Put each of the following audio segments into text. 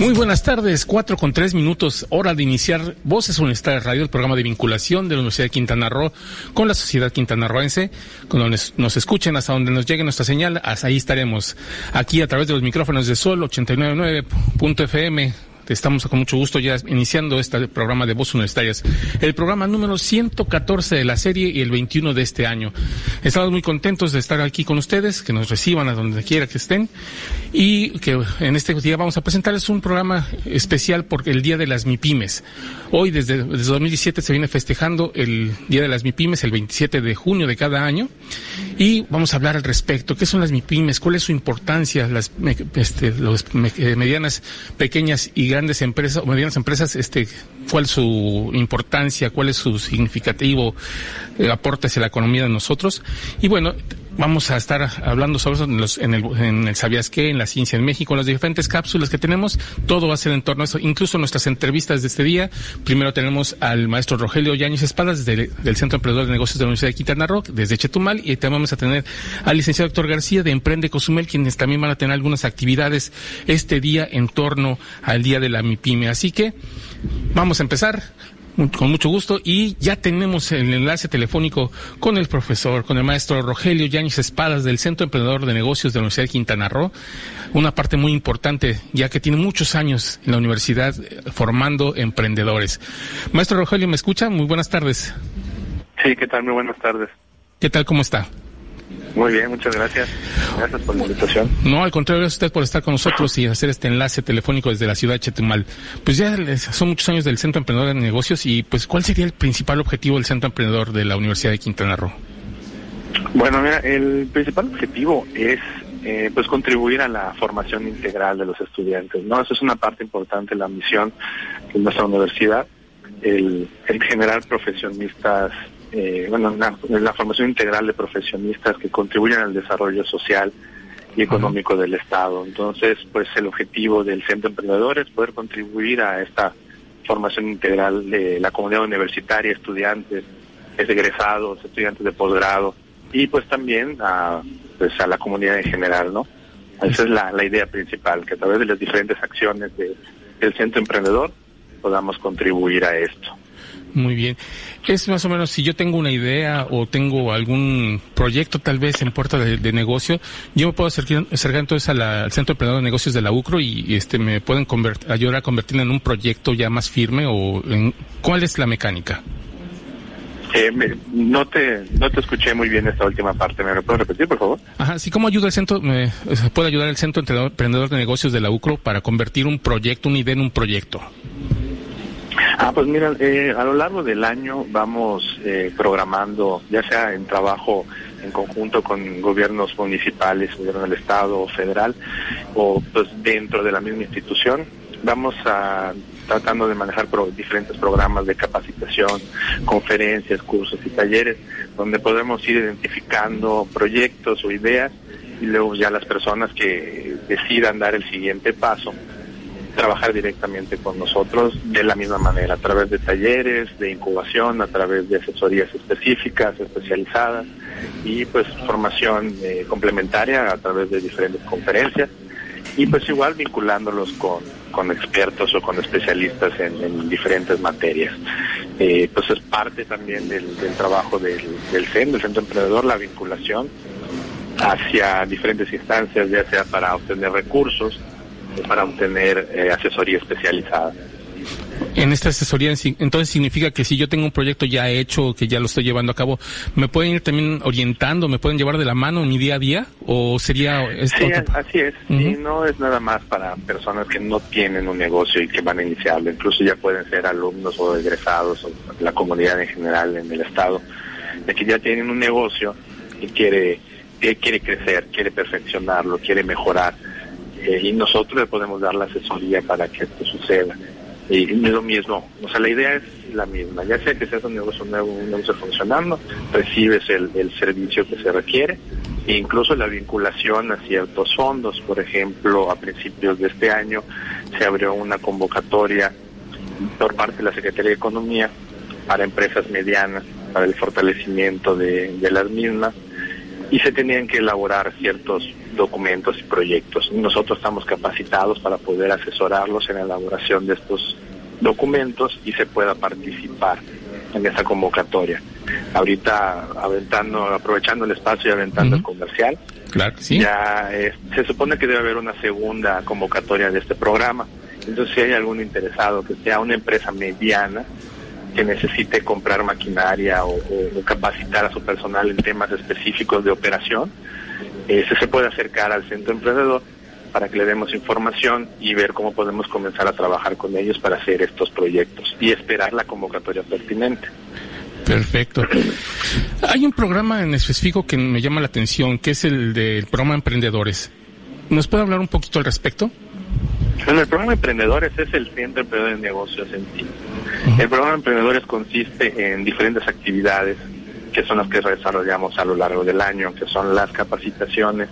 Muy buenas tardes, cuatro con tres minutos, hora de iniciar Voces Universitarias Radio, el programa de vinculación de la Universidad de Quintana Roo con la sociedad quintanarroense. Cuando nos, nos escuchen hasta donde nos llegue nuestra señal, hasta ahí estaremos. Aquí a través de los micrófonos de Sol 899.fm, Estamos con mucho gusto ya iniciando este programa de Voz Universitarias, el programa número 114 de la serie y el 21 de este año. Estamos muy contentos de estar aquí con ustedes, que nos reciban a donde quiera que estén y que en este día vamos a presentarles un programa especial porque el Día de las MIPIMES. Hoy desde, desde 2017 se viene festejando el Día de las MIPIMES el 27 de junio de cada año y vamos a hablar al respecto. ¿Qué son las MIPIMES? ¿Cuál es su importancia? Las este, los, eh, medianas, pequeñas y grandes empresas o medianas empresas, este, ¿cuál es su importancia? ¿Cuál es su significativo eh, aporte hacia la economía de nosotros? Y bueno, vamos a estar hablando sobre eso en, los, en, el, en el Sabías qué, en la Ciencia en México, en las diferentes cápsulas que tenemos. Todo va a ser en torno a eso, incluso nuestras entrevistas de este día. Primero tenemos al maestro Rogelio Yáñez Espadas del Centro Emprendedor de Negocios de la Universidad de Quintana Roo, desde Chetumal, y también vamos a tener al licenciado doctor García de Emprende Cozumel, quienes también van a tener algunas actividades este día en torno al Día de la MIPYME. Así que vamos a empezar con mucho gusto y ya tenemos el enlace telefónico con el profesor, con el maestro Rogelio Yáñez Espadas del Centro Emprendedor de Negocios de la Universidad de Quintana Roo, una parte muy importante ya que tiene muchos años en la universidad eh, formando emprendedores. Maestro Rogelio, ¿me escucha? Muy buenas tardes. Sí, ¿qué tal? Muy buenas tardes. ¿Qué tal? ¿Cómo está? Muy bien, muchas gracias. Gracias por la invitación. No, al contrario, gracias a usted por estar con nosotros y hacer este enlace telefónico desde la ciudad de Chetumal. Pues ya son muchos años del Centro Emprendedor de Negocios y pues ¿cuál sería el principal objetivo del Centro Emprendedor de la Universidad de Quintana Roo? Bueno, mira, el principal objetivo es eh, pues contribuir a la formación integral de los estudiantes, ¿no? Eso es una parte importante de la misión de nuestra universidad, el, el generar profesionistas eh, bueno, la, formación integral de profesionistas que contribuyen al desarrollo social y económico del Estado. Entonces, pues el objetivo del Centro Emprendedor es poder contribuir a esta formación integral de la comunidad universitaria, estudiantes, egresados, estudiantes de posgrado y pues también a, pues, a la comunidad en general, ¿no? Esa es la, la idea principal, que a través de las diferentes acciones del Centro Emprendedor podamos contribuir a esto. Muy bien. Es más o menos, si yo tengo una idea o tengo algún proyecto tal vez en puerta de, negocio, yo me puedo acercar, entonces al Centro Emprendedor de Negocios de la UCRO y, este me pueden ayudar a convertirlo en un proyecto ya más firme o en, ¿cuál es la mecánica? Eh, no te no te escuché muy bien esta última parte. ¿Me lo puedes repetir, por favor? Ajá, sí, ¿cómo ayuda el centro, me, puede ayudar el Centro Emprendedor de Negocios de la UCRO para convertir un proyecto, una idea en un proyecto? Ah, pues mira, eh, a lo largo del año vamos eh, programando, ya sea en trabajo en conjunto con gobiernos municipales, gobierno del Estado o federal, o pues dentro de la misma institución, vamos a tratando de manejar diferentes programas de capacitación, conferencias, cursos y talleres, donde podemos ir identificando proyectos o ideas y luego ya las personas que decidan dar el siguiente paso trabajar directamente con nosotros de la misma manera, a través de talleres, de incubación, a través de asesorías específicas, especializadas y pues formación eh, complementaria a través de diferentes conferencias y pues igual vinculándolos con, con expertos o con especialistas en, diferentes materias. Eh, pues es parte también del, trabajo del, del CEN, del Centro Emprendedor, la vinculación hacia diferentes instancias, ya sea para obtener recursos, para obtener eh, asesoría especializada. En esta asesoría, entonces significa que si yo tengo un proyecto ya hecho, que ya lo estoy llevando a cabo, ¿me pueden ir también orientando, me pueden llevar de la mano en mi día a día? ¿O sería esto? Sí, así es. no es nada más para personas que no tienen un negocio y que van a iniciarlo. Incluso ya pueden ser alumnos o egresados o la comunidad en general en el Estado, de que ya tienen un negocio y quiere, quiere crecer, quiere perfeccionarlo, quiere mejorar eh, y nosotros le podemos dar la asesoría para que esto suceda. y, lo mismo, o sea, la idea es la misma, ya sea que seas un negocio nuevo, un negocio funcionando, recibes el, el servicio que se requiere, e incluso la vinculación a ciertos fondos, por ejemplo, a principios de este año se abrió una convocatoria por parte de la Secretaría de Economía para empresas medianas, para el fortalecimiento de, de las mismas, y se tenían que elaborar ciertos documentos y proyectos. Nosotros estamos capacitados para poder asesorarlos en la elaboración de estos documentos y se pueda participar en esa convocatoria. Ahorita aventando, aprovechando el espacio y aventando el comercial, claro, sí. ya se supone que debe haber una segunda convocatoria de este programa. Entonces, si hay algún interesado que sea una empresa mediana, que necesite comprar maquinaria o, capacitar a su personal en temas específicos de operación, se puede acercar al centro emprendedor para que le demos información y ver cómo podemos comenzar a trabajar con ellos para hacer estos proyectos y esperar la convocatoria pertinente. Perfecto. Hay un programa en específico que me llama la atención, que es el del programa Emprendedores. ¿Nos puede hablar un poquito al respecto? Bueno, el programa Emprendedores es el Centro Emprendedor de Negocios en sí. El programa Emprendedores consiste en diferentes actividades que son las que desarrollamos a lo largo del año, que son las capacitaciones,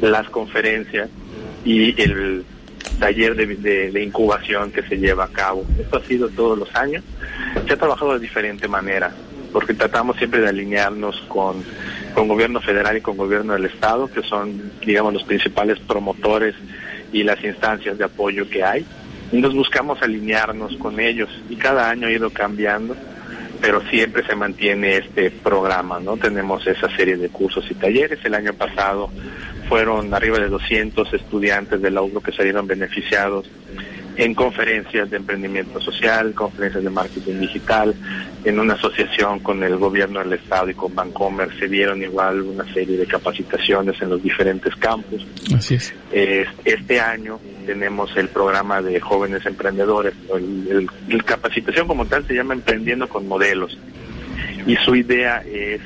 las conferencias y el taller de, incubación que se lleva a cabo. Esto ha sido todos los años. Se ha trabajado de diferente manera, porque tratamos siempre de alinearnos con, con gobierno federal y con gobierno del Estado, que son, digamos, los principales promotores y las instancias de apoyo que hay. Nos buscamos alinearnos con ellos y cada año ha ido cambiando, pero siempre se mantiene este programa, ¿no? Tenemos esa serie de cursos y talleres. El año pasado fueron arriba de 200 estudiantes de la que salieron beneficiados en conferencias de emprendimiento social, conferencias de marketing digital, en una asociación con el gobierno del estado y con Bancomer se dieron igual una serie de capacitaciones en los diferentes campus. Así es. este año tenemos el programa de jóvenes emprendedores, el, capacitación como tal se llama Emprendiendo con Modelos y su idea es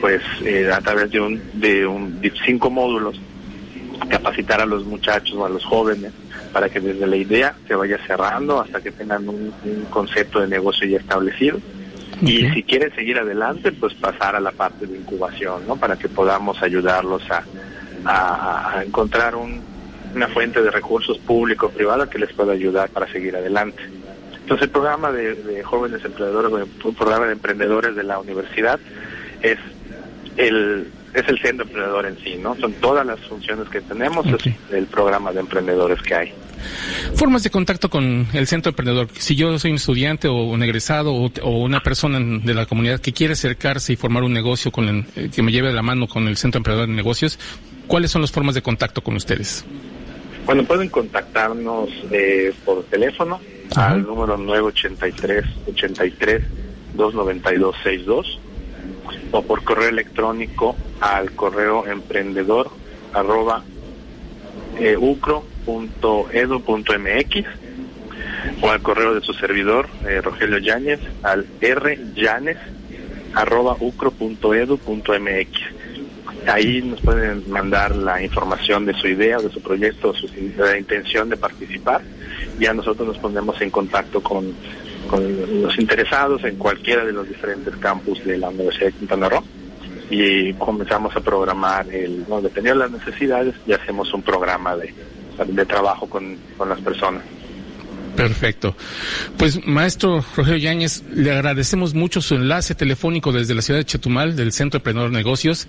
pues eh, a través de un de un de cinco módulos capacitar a los muchachos o a los jóvenes para que desde la idea se vaya cerrando hasta que tengan un, concepto de negocio ya establecido. Y si quieren seguir adelante, pues pasar a la parte de incubación, ¿no? Para que podamos ayudarlos a, a, encontrar una fuente de recursos público privada que les pueda ayudar para seguir adelante. Entonces el programa de, jóvenes emprendedores, un programa de emprendedores de la universidad es el es el centro emprendedor en sí, ¿no? Son todas las funciones que tenemos, es el programa de emprendedores que hay. Formas de contacto con el centro emprendedor. Si yo soy un estudiante o un egresado o, una persona de la comunidad que quiere acercarse y formar un negocio con eh, que me lleve de la mano con el centro emprendedor de negocios, ¿cuáles son las formas de contacto con ustedes? Bueno, pueden contactarnos eh, por teléfono al número 983 83 292 62 o por correo electrónico al correo emprendedor arroba eh, ucro.edu.mx o al correo de su servidor eh, Rogelio Yáñez al ryanes arroba ucro.edu.mx ahí nos pueden mandar la información de su idea, de su proyecto, su, la intención de participar. Ya nosotros nos ponemos en contacto con con los interesados en cualquiera de los diferentes campus de la Universidad de Quintana Roo y comenzamos a programar, el, no, dependiendo de las necesidades, y hacemos un programa de, de trabajo con, con las personas. Perfecto. Pues maestro Rogelio Yáñez, le agradecemos mucho su enlace telefónico desde la ciudad de Chetumal, del Centro de Emprendedor Negocios.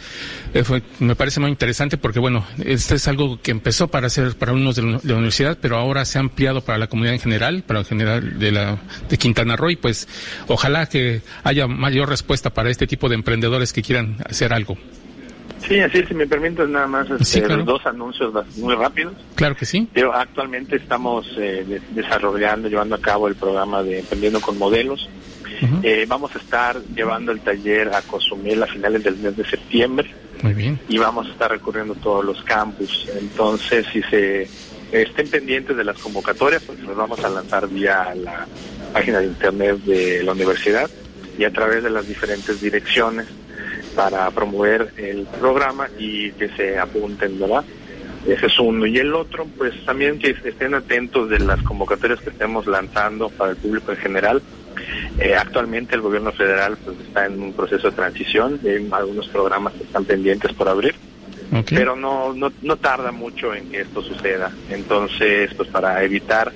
Eh, me parece muy interesante porque, bueno, este es algo que empezó para ser para alumnos de la, universidad, pero ahora se ha ampliado para la comunidad en general, para el general de, la, de Quintana Roo, y pues ojalá que haya mayor respuesta para este tipo de emprendedores que quieran hacer algo. Sí, así si me permites nada más este, dos anuncios muy rápidos. Claro que sí. Pero actualmente estamos eh, desarrollando, llevando a cabo el programa de Emprendiendo con Modelos. Eh, vamos a estar llevando el taller a consumir a finales del mes de septiembre. Muy bien. Y vamos a estar recorriendo todos los campus. Entonces, si se estén pendientes de las convocatorias, pues nos vamos a lanzar vía la página de internet de la universidad y a través de las diferentes direcciones para promover el programa y que se apunten, ¿verdad? Ese es uno. Y el otro, pues también que estén atentos de las convocatorias que estemos lanzando para el público en general. Eh, actualmente el gobierno federal pues, está en un proceso de transición, hay algunos programas que están pendientes por abrir, pero no, no, no tarda mucho en que esto suceda. Entonces, pues para evitar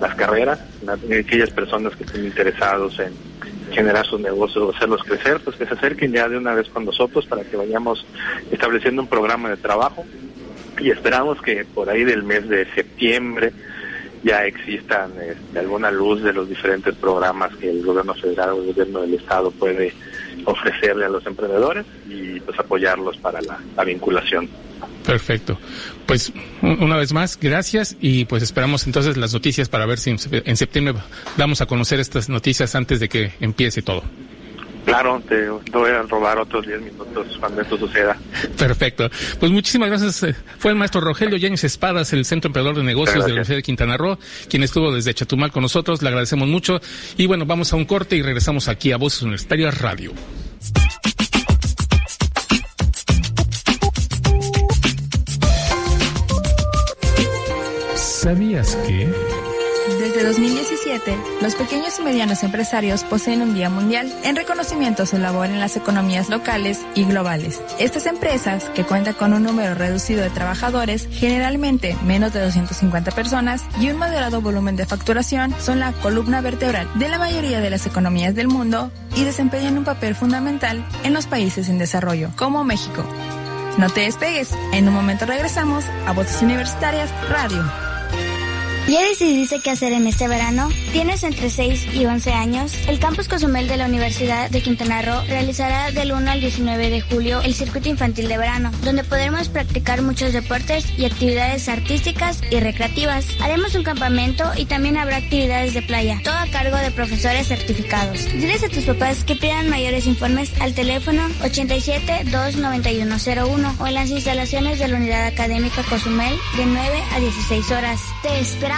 las carreras, aquellas personas que estén interesados en generar sus negocios hacerlos crecer, pues que se acerquen ya de una vez con nosotros para que vayamos estableciendo un programa de trabajo. Y esperamos que por ahí del mes de septiembre ya existan este, alguna luz de los diferentes programas que el gobierno federal o el gobierno del estado puede ofrecerle a los emprendedores y pues apoyarlos para la, la vinculación. Perfecto. Pues una vez más, gracias y pues esperamos entonces las noticias para ver si en septiembre damos a conocer estas noticias antes de que empiece todo. Claro, te voy a robar otros 10 minutos cuando esto suceda. Perfecto. Pues muchísimas gracias. Eh, fue el maestro Rogelio Yáñez Espadas, el Centro Emperador de Negocios de la Universidad de Quintana Roo, quien estuvo desde Chatumal con nosotros. Le agradecemos mucho. Y bueno, vamos a un corte y regresamos aquí a Voces Universitarias Radio. ¿Sabías que... Desde 2017, los pequeños y medianos empresarios poseen un Día Mundial en reconocimiento a su labor en las economías locales y globales. Estas empresas, que cuentan con un número reducido de trabajadores, generalmente menos de 250 personas, y un moderado volumen de facturación, son la columna vertebral de la mayoría de las economías del mundo y desempeñan un papel fundamental en los países en desarrollo, como México. No te despegues, en un momento regresamos a Voces Universitarias Radio. ¿Ya decidiste qué hacer en este verano? ¿Tienes entre 6 y 11 años? El Campus Cozumel de la Universidad de Quintana Roo realizará del 1 al 19 de julio el circuito infantil de verano, donde podremos practicar muchos deportes y actividades artísticas y recreativas. Haremos un campamento y también habrá actividades de playa, todo a cargo de profesores certificados. Diles a tus papás que pidan mayores informes al teléfono 87 29101 o en las instalaciones de la Unidad Académica Cozumel de 9 a 16 horas. Te esperamos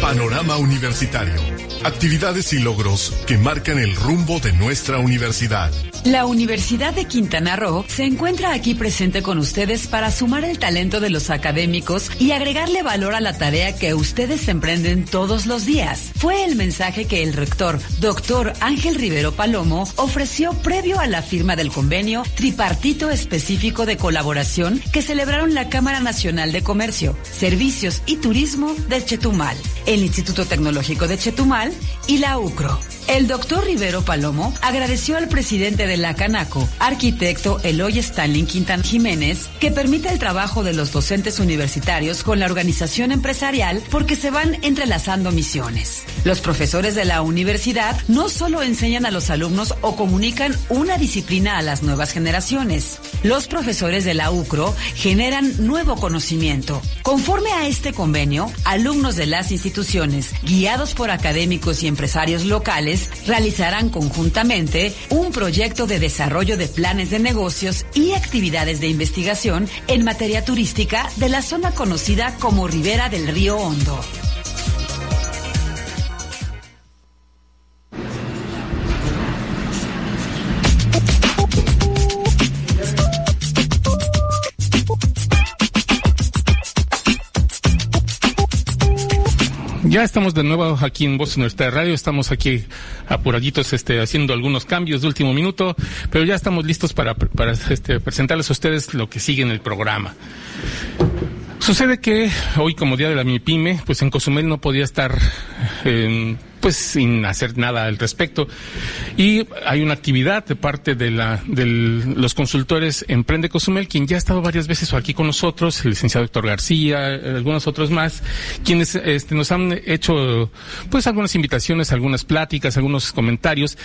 Panorama Universitario. Actividades y logros que marcan el rumbo de nuestra universidad. La Universidad de Quintana Roo se encuentra aquí presente con ustedes para sumar el talento de los académicos y agregarle valor a la tarea que ustedes emprenden todos los días. Fue el mensaje que el rector, doctor Ángel Rivero Palomo, ofreció previo a la firma del convenio tripartito específico de colaboración que celebraron la Cámara Nacional de Comercio, Servicios y Turismo de Chetumal, el Instituto Tecnológico de Chetumal y la UCRO. El doctor Rivero Palomo agradeció al presidente de la Canaco, arquitecto Eloy Stalin Quintan Jiménez, que permita el trabajo de los docentes universitarios con la organización empresarial porque se van entrelazando misiones. Los profesores de la universidad no solo enseñan a los alumnos o comunican una disciplina a las nuevas generaciones. Los profesores de la UCRO generan nuevo conocimiento. Conforme a este convenio, alumnos de las instituciones, guiados por académicos y empresarios locales, realizarán conjuntamente un proyecto de desarrollo de planes de negocios y actividades de investigación en materia turística de la zona conocida como Ribera del Río Hondo. Ya estamos de nuevo aquí en Voz Nuestra Radio, estamos aquí apuraditos este, haciendo algunos cambios de último minuto, pero ya estamos listos para, para este, presentarles a ustedes lo que sigue en el programa. Sucede que hoy como día de la MIPYME, pues en Cozumel no podía estar en pues sin hacer nada al respecto. Y hay una actividad de parte de, la, de los consultores Emprende Cozumel, quien ya ha estado varias veces aquí con nosotros, el licenciado Héctor García, algunos otros más, quienes este, nos han hecho pues algunas invitaciones, algunas pláticas, algunos comentarios.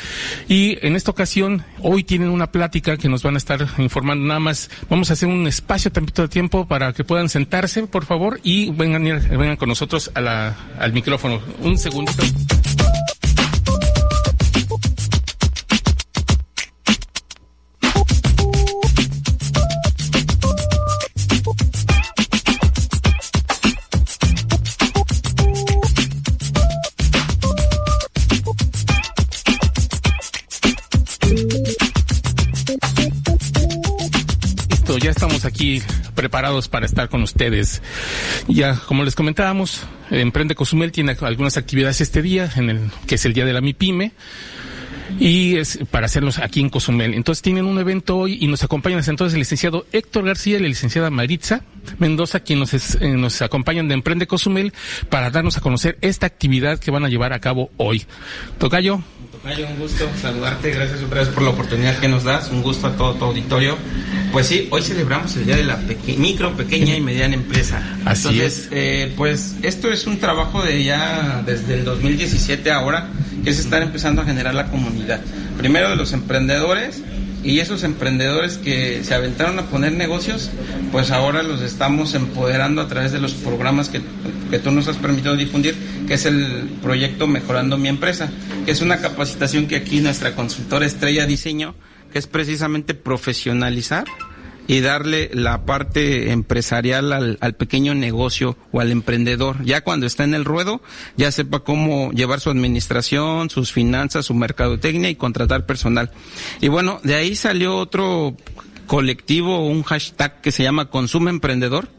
Y en esta ocasión, hoy tienen una plática que nos van a estar informando nada más. Vamos a hacer un espacio tantito de tiempo para que puedan sentarse, por favor, y vengan, vengan con nosotros a la, al micrófono. Un segundito. Preparados para estar con ustedes. Ya, como les comentábamos, Emprende Cozumel tiene algunas actividades este día, en el que es el día de la MIPYME y es para hacerlos aquí en Cozumel. Entonces tienen un evento hoy y nos acompañan entonces el licenciado Héctor García y la licenciada Maritza Mendoza, quienes nos, nos acompañan de Emprende Cozumel para darnos a conocer esta actividad que van a llevar a cabo hoy. Tocayo. Un gusto saludarte, gracias otra vez por la oportunidad que nos das, un gusto a todo tu auditorio. Pues sí, hoy celebramos el Día de la Micro, Pequeña y Mediana Empresa. Así es. Eh, pues esto es un trabajo de ya desde el 2017 ahora, que es estar empezando a generar la comunidad. Primero de los emprendedores y esos emprendedores que se aventaron a poner negocios, pues ahora los estamos empoderando a través de los programas que, que tú nos has permitido difundir, que es el proyecto Mejorando mi empresa, que es una capacitación que aquí nuestra consultora Estrella Diseño, que es precisamente profesionalizar y darle la parte empresarial al, al, pequeño negocio o al emprendedor. Ya cuando está en el ruedo, ya sepa cómo llevar su administración, sus finanzas, su mercadotecnia y contratar personal. Y bueno, de ahí salió otro colectivo, un hashtag que se llama Consume Emprendedor,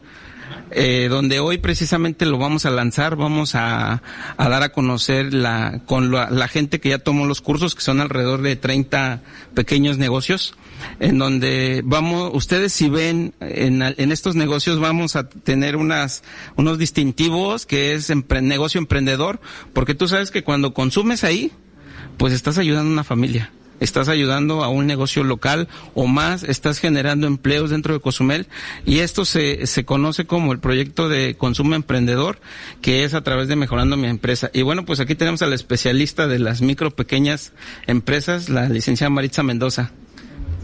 eh, donde hoy precisamente lo vamos a lanzar, vamos a, a dar a conocer la, con la, la, gente que ya tomó los cursos, que son alrededor de 30 pequeños negocios, en donde vamos, ustedes si ven en, estos negocios vamos a tener unas, unos distintivos que es negocio emprendedor, porque tú sabes que cuando consumes ahí, pues estás ayudando a una familia estás ayudando a un negocio local o más, estás generando empleos dentro de Cozumel y esto se, se conoce como el proyecto de consumo emprendedor que es a través de mejorando mi empresa. Y bueno, pues aquí tenemos a la especialista de las micro pequeñas empresas, la licenciada Maritza Mendoza.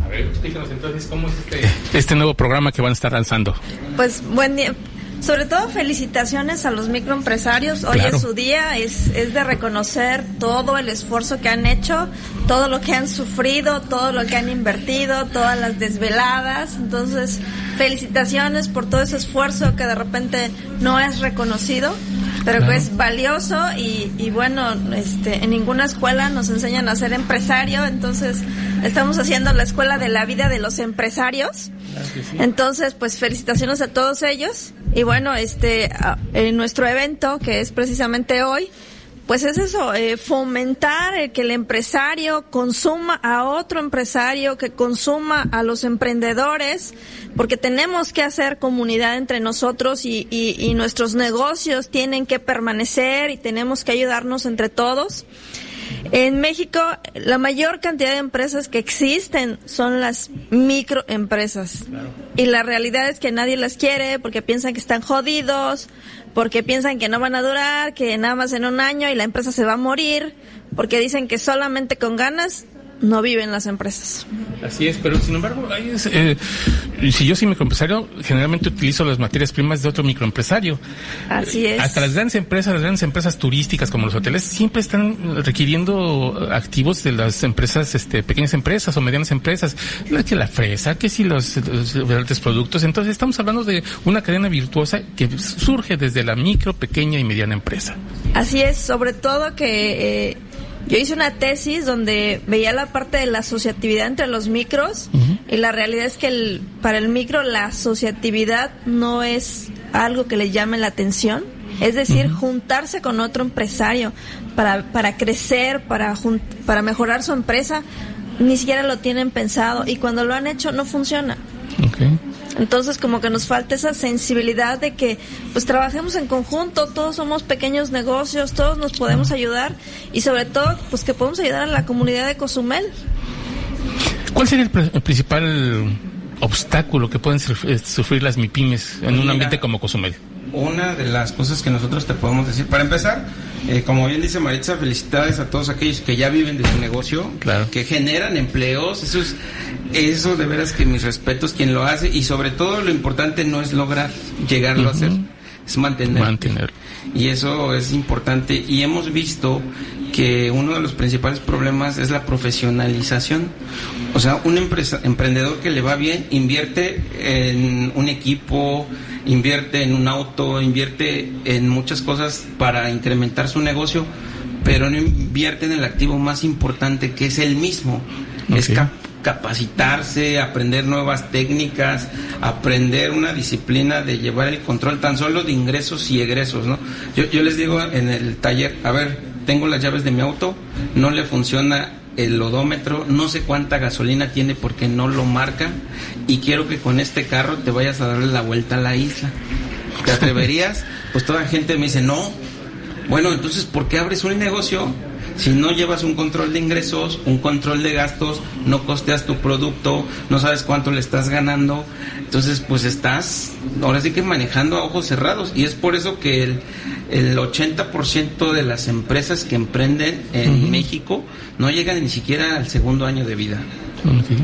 A ver, explícanos entonces cómo es este, este nuevo programa que van a estar lanzando. Pues buen día. Sobre todo felicitaciones a los microempresarios. Hoy claro. es su día, es, es de reconocer todo el esfuerzo que han hecho, todo lo que han sufrido, todo lo que han invertido, todas las desveladas. Entonces, felicitaciones por todo ese esfuerzo que de repente no es reconocido, pero claro. que es valioso y, y bueno, este, en ninguna escuela nos enseñan a ser empresario, entonces estamos haciendo la escuela de la vida de los empresarios. Claro sí. Entonces, pues felicitaciones a todos ellos. Y bueno, este, en nuestro evento, que es precisamente hoy, pues es eso, eh, fomentar el que el empresario consuma a otro empresario, que consuma a los emprendedores, porque tenemos que hacer comunidad entre nosotros y, y, y nuestros negocios tienen que permanecer y tenemos que ayudarnos entre todos. En México, la mayor cantidad de empresas que existen son las microempresas. Claro. Y la realidad es que nadie las quiere porque piensan que están jodidos, porque piensan que no van a durar, que nada más en un año y la empresa se va a morir, porque dicen que solamente con ganas no viven las empresas. Así es, pero sin embargo, es, eh, si yo soy microempresario, generalmente utilizo las materias primas de otro microempresario. Así es. Hasta las grandes empresas, las grandes empresas turísticas como los hoteles, siempre están requiriendo activos de las empresas, este, pequeñas empresas o medianas empresas. Que la fresa, que si los, los diferentes productos. Entonces estamos hablando de una cadena virtuosa que surge desde la micro, pequeña y mediana empresa. Así es, sobre todo que eh, yo hice una tesis donde veía la parte de la asociatividad entre los micros uh -huh. y la realidad es que el, para el micro la asociatividad no es algo que le llame la atención. Es decir, uh -huh. juntarse con otro empresario para, para crecer, para, para mejorar su empresa, ni siquiera lo tienen pensado y cuando lo han hecho no funciona. Okay. Entonces como que nos falta esa sensibilidad de que pues trabajemos en conjunto, todos somos pequeños negocios, todos nos podemos ayudar y sobre todo pues que podemos ayudar a la comunidad de Cozumel. ¿Cuál sería el, el principal obstáculo que pueden sufrir las MIPIMES en un ambiente como Cozumel? Una de las cosas que nosotros te podemos decir, para empezar, eh, como bien dice Maritza, felicidades a todos aquellos que ya viven de su negocio, claro. que generan empleos, eso es, eso de veras que mis respetos quien lo hace y sobre todo lo importante no es lograr llegarlo uh -huh. a hacer, es mantener. Mantener. Y eso es importante y hemos visto que uno de los principales problemas es la profesionalización. O sea, un empresa, emprendedor que le va bien invierte en un equipo, invierte en un auto, invierte en muchas cosas para incrementar su negocio, pero no invierte en el activo más importante que es el mismo. Okay. Es cap capacitarse, aprender nuevas técnicas, aprender una disciplina de llevar el control tan solo de ingresos y egresos, ¿no? Yo, yo les digo en el taller, a ver, tengo las llaves de mi auto, no le funciona el odómetro, no sé cuánta gasolina tiene porque no lo marca y quiero que con este carro te vayas a darle la vuelta a la isla. ¿Te atreverías? Pues toda la gente me dice, no. Bueno, entonces, ¿por qué abres un negocio si no llevas un control de ingresos, un control de gastos, no costeas tu producto, no sabes cuánto le estás ganando, entonces pues estás ahora sí que manejando a ojos cerrados y es por eso que el, el 80% de las empresas que emprenden en México no llegan ni siquiera al segundo año de vida.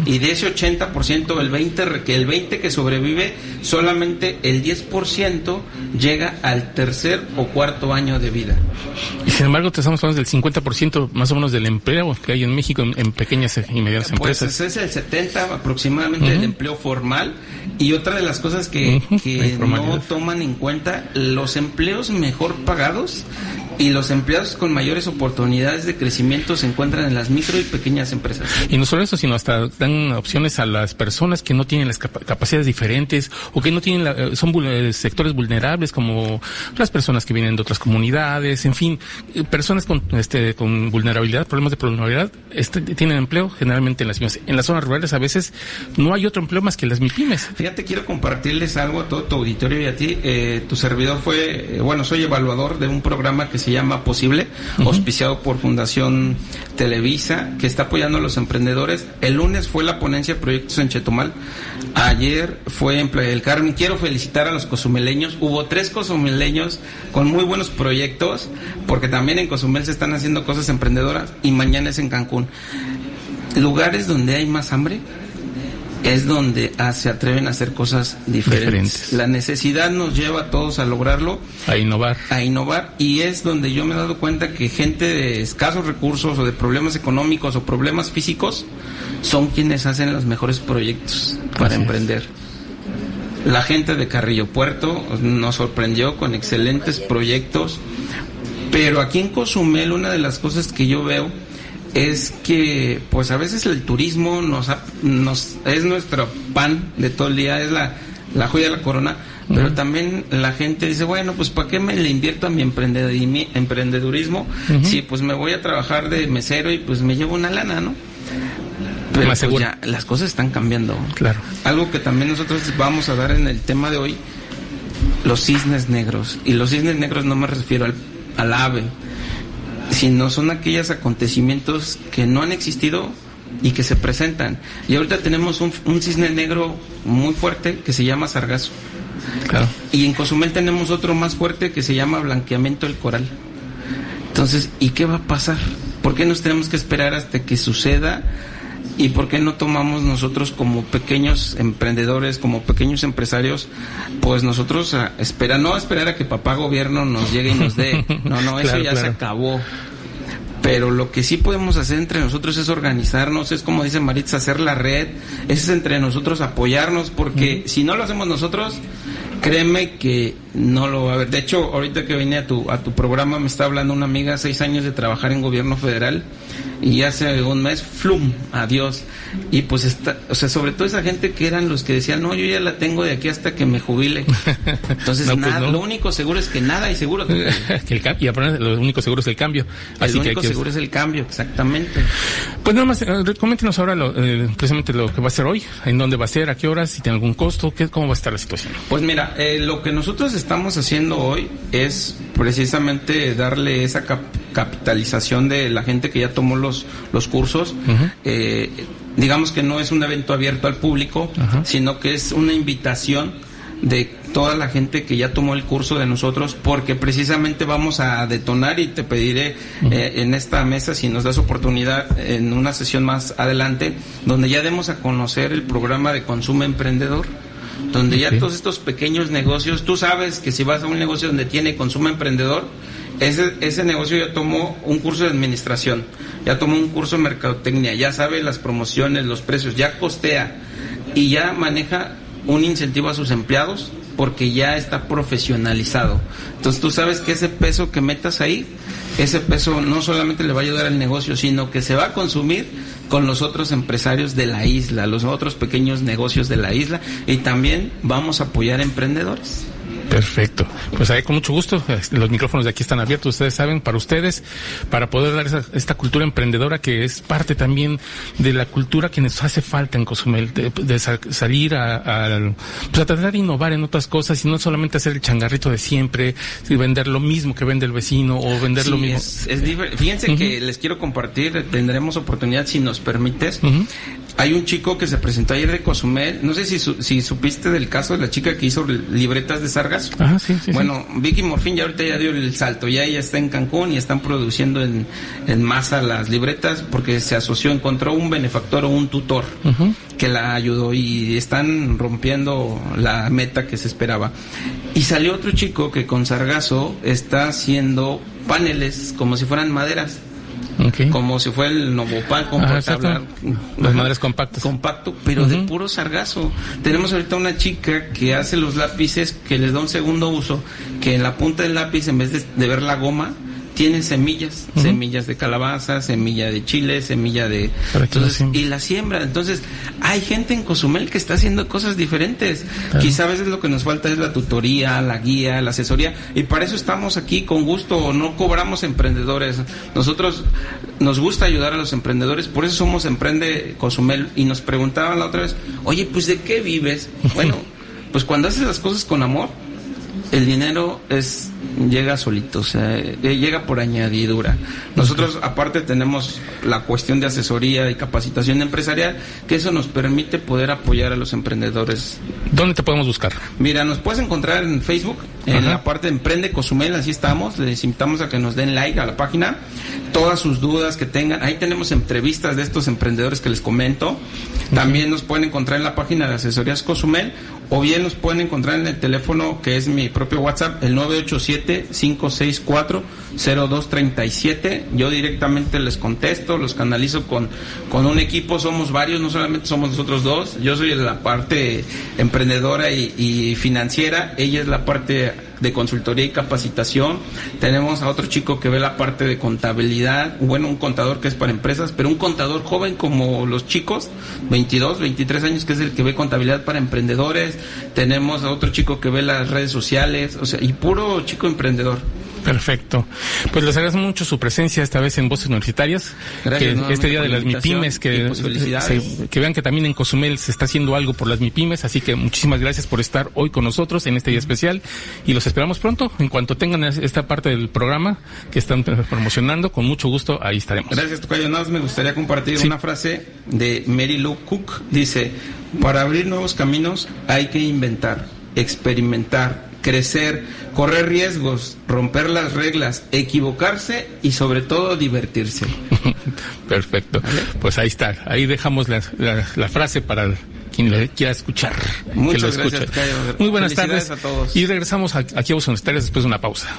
Y de ese 80%, el 20, que el 20 que sobrevive, solamente el 10% llega al tercer o cuarto año de vida. Y sin embargo, te estamos hablando del 50% más o menos del empleo que hay en México en, pequeñas y medianas pues empresas. Pues es el 70 aproximadamente del empleo formal. Y otra de las cosas que, que no toman en cuenta, los empleos mejor pagados y los empleados con mayores oportunidades de crecimiento se encuentran en las micro y pequeñas empresas. Y no solo eso, sino hasta dan opciones a las personas que no tienen las capacidades diferentes o que no tienen eh, son sectores vulnerables como las personas que vienen de otras comunidades, en fin, eh, personas con este con vulnerabilidad, problemas de vulnerabilidad, este, tienen empleo generalmente en las en las zonas rurales a veces no hay otro empleo más que las MIPIMES. Fíjate, quiero compartirles algo a todo tu auditorio y a ti. Eh, tu servidor fue, bueno, soy evaluador de un programa que se llama Posible, auspiciado por Fundación Televisa, que está apoyando a los emprendedores. El lunes fue la ponencia de proyectos en Chetumal. Ayer fue en Playa del Carmen. Quiero felicitar a los cozumeleños. Hubo tres cozumeleños con muy buenos proyectos, porque también en Cozumel se están haciendo cosas emprendedoras y mañana es en Cancún. Lugares donde hay más hambre, es donde ah, se atreven a hacer cosas diferentes. La necesidad nos lleva a todos a lograrlo. A innovar. A innovar. Y es donde yo me he dado cuenta que gente de escasos recursos o de problemas económicos o problemas físicos son quienes hacen los mejores proyectos para emprender. La gente de Carrillo Puerto nos sorprendió con excelentes proyectos. Pero aquí en Cozumel una de las cosas que yo veo es que pues a veces el turismo nos, nos es nuestro pan de todo el día, es la, la joya de la corona, pero también la gente dice, bueno, pues ¿para qué me le invierto a mi emprendedurismo si pues me voy a trabajar de mesero y pues me llevo una lana, ¿no? Pero pues, ya las cosas están cambiando. Claro. Algo que también nosotros vamos a dar en el tema de hoy, los cisnes negros. Y los cisnes negros no me refiero al, al ave, sino son aquellos acontecimientos que no han existido y que se presentan. Y ahorita tenemos un, cisne negro muy fuerte que se llama sargazo. Y en Cozumel tenemos otro más fuerte que se llama blanqueamiento del coral. Entonces, ¿y qué va a pasar? ¿Por qué nos tenemos que esperar hasta que suceda? ¿Y por qué no tomamos nosotros como pequeños emprendedores, como pequeños empresarios, pues nosotros a esperar, no esperar a que papá gobierno nos llegue y nos dé, no, no, eso ya se acabó. Pero lo que sí podemos hacer entre nosotros es organizarnos, es como dice Maritza, hacer la red, es entre nosotros apoyarnos, porque si no lo hacemos nosotros, créeme que no lo va a ver. De hecho, ahorita que vine a tu, a tu programa me está hablando una amiga, seis años de trabajar en gobierno federal, y hace un mes, flum, adiós. Y pues está, o sea, sobre todo esa gente que eran los que decían, no, yo ya la tengo de aquí hasta que me jubile. Entonces, pues nada, lo único seguro es que nada hay seguro. que el y lo único seguro es el cambio. Así lo único seguro es el cambio, exactamente. Pues nada más, eh, coméntenos ahora lo, eh, precisamente lo que va a ser hoy, en dónde va a ser, a qué horas, si tiene algún costo, qué, cómo va a estar la situación. Pues mira, eh, lo que nosotros estamos haciendo hoy es precisamente darle esa capitalización de la gente que ya tomó los, los cursos. Eh, digamos que no es un evento abierto al público, sino que es una invitación de toda la gente que ya tomó el curso de nosotros, porque precisamente vamos a detonar y te pediré eh, en esta mesa, si nos das oportunidad, en una sesión más adelante, donde ya demos a conocer el programa de consumo emprendedor donde ya todos estos pequeños negocios, tú sabes que si vas a un negocio donde tiene consumo emprendedor, ese, ese negocio ya tomó un curso de administración, ya tomó un curso de mercadotecnia, ya sabe las promociones, los precios, ya costea y ya maneja un incentivo a sus empleados porque ya está profesionalizado. Entonces tú sabes que ese peso que metas ahí, ese peso no solamente le va a ayudar al negocio, sino que se va a consumir con los otros empresarios de la isla, los otros pequeños negocios de la isla y también vamos a apoyar emprendedores. Perfecto. Pues ahí con mucho gusto. Este, los micrófonos de aquí están abiertos, ustedes saben, para ustedes, para poder dar esta cultura emprendedora que es parte también de la cultura que nos hace falta en Cozumel, de, salir a, pues a tratar de innovar en otras cosas y no solamente hacer el changarrito de siempre, y vender lo mismo que vende el vecino o vender lo mismo. Es, Fíjense que les quiero compartir, tendremos oportunidad si nos permites. Hay un chico que se presentó ayer de Cozumel, no sé si, si supiste del caso de la chica que hizo libretas de Sargas. bueno, Vicky Morfín ya ahorita ya dio el salto, ya ella está en Cancún y están produciendo en, en masa las libretas porque se asoció, encontró un benefactor o un tutor que la ayudó y están rompiendo la meta que se esperaba. Y salió otro chico que con Sargazo está haciendo paneles como si fueran maderas como si fuera el Novopal con Las madres compactas. Compacto, pero de puro sargazo. Tenemos ahorita una chica que hace los lápices que les da un segundo uso, que en la punta del lápiz, en vez de ver la goma, tiene semillas, semillas de calabaza, semilla de chile, semilla de... Entonces, y la siembra. Entonces, hay gente en Cozumel que está haciendo cosas diferentes. Quizá a veces lo que nos falta es la tutoría, la guía, la asesoría. Y para eso estamos aquí con gusto. No cobramos emprendedores. Nosotros nos gusta ayudar a los emprendedores. Por eso somos Emprende Cozumel. Y nos preguntaban la otra vez, oye, pues ¿de qué vives? bueno, pues cuando haces las cosas con amor, el dinero es llega solito, o sea, eh, llega por añadidura. Nosotros aparte tenemos la cuestión de asesoría y capacitación empresarial, que eso nos permite poder apoyar a los emprendedores. ¿Dónde te podemos buscar? Mira, nos puedes encontrar en Facebook, en la parte de Emprende Cozumel, así estamos, les invitamos a que nos den like a la página, todas sus dudas que tengan, ahí tenemos entrevistas de estos emprendedores que les comento, también nos pueden encontrar en la página de asesorías Cozumel, o bien nos pueden encontrar en el teléfono que es mi propio WhatsApp, el 987-564-0237. Yo directamente les contesto, los canalizo con, con un equipo, somos varios, no solamente somos nosotros dos. Yo soy la parte emprendedora y, y financiera, ella es la parte de consultoría y capacitación. Tenemos a otro chico que ve la parte de contabilidad, bueno, un contador que es para empresas, pero un contador joven como los chicos, 22, 23 años, que es el que ve contabilidad para emprendedores. Tenemos a otro chico que ve las redes sociales, o sea, y puro chico emprendedor. Perfecto. Pues les agradezco mucho su presencia esta vez en Voces Universitarias. Gracias, que este día de las MIPIMES, que, pues que vean que también en Cozumel se está haciendo algo por las MIPIMES. Así que muchísimas gracias por estar hoy con nosotros en este día especial y los esperamos pronto. En cuanto tengan esta parte del programa que están promocionando, con mucho gusto ahí estaremos. Gracias, Tocayo. Nada más me gustaría compartir una frase de Mary Lou Cook. Dice, para abrir nuevos caminos hay que inventar, experimentar, crecer, correr riesgos, romper las reglas, equivocarse y sobre todo divertirse. Perfecto. Pues ahí está. Ahí dejamos la, frase para quien le quiera escuchar. Muchas gracias, Muy buenas tardes. A todos. Y regresamos aquí a Voz después de una pausa.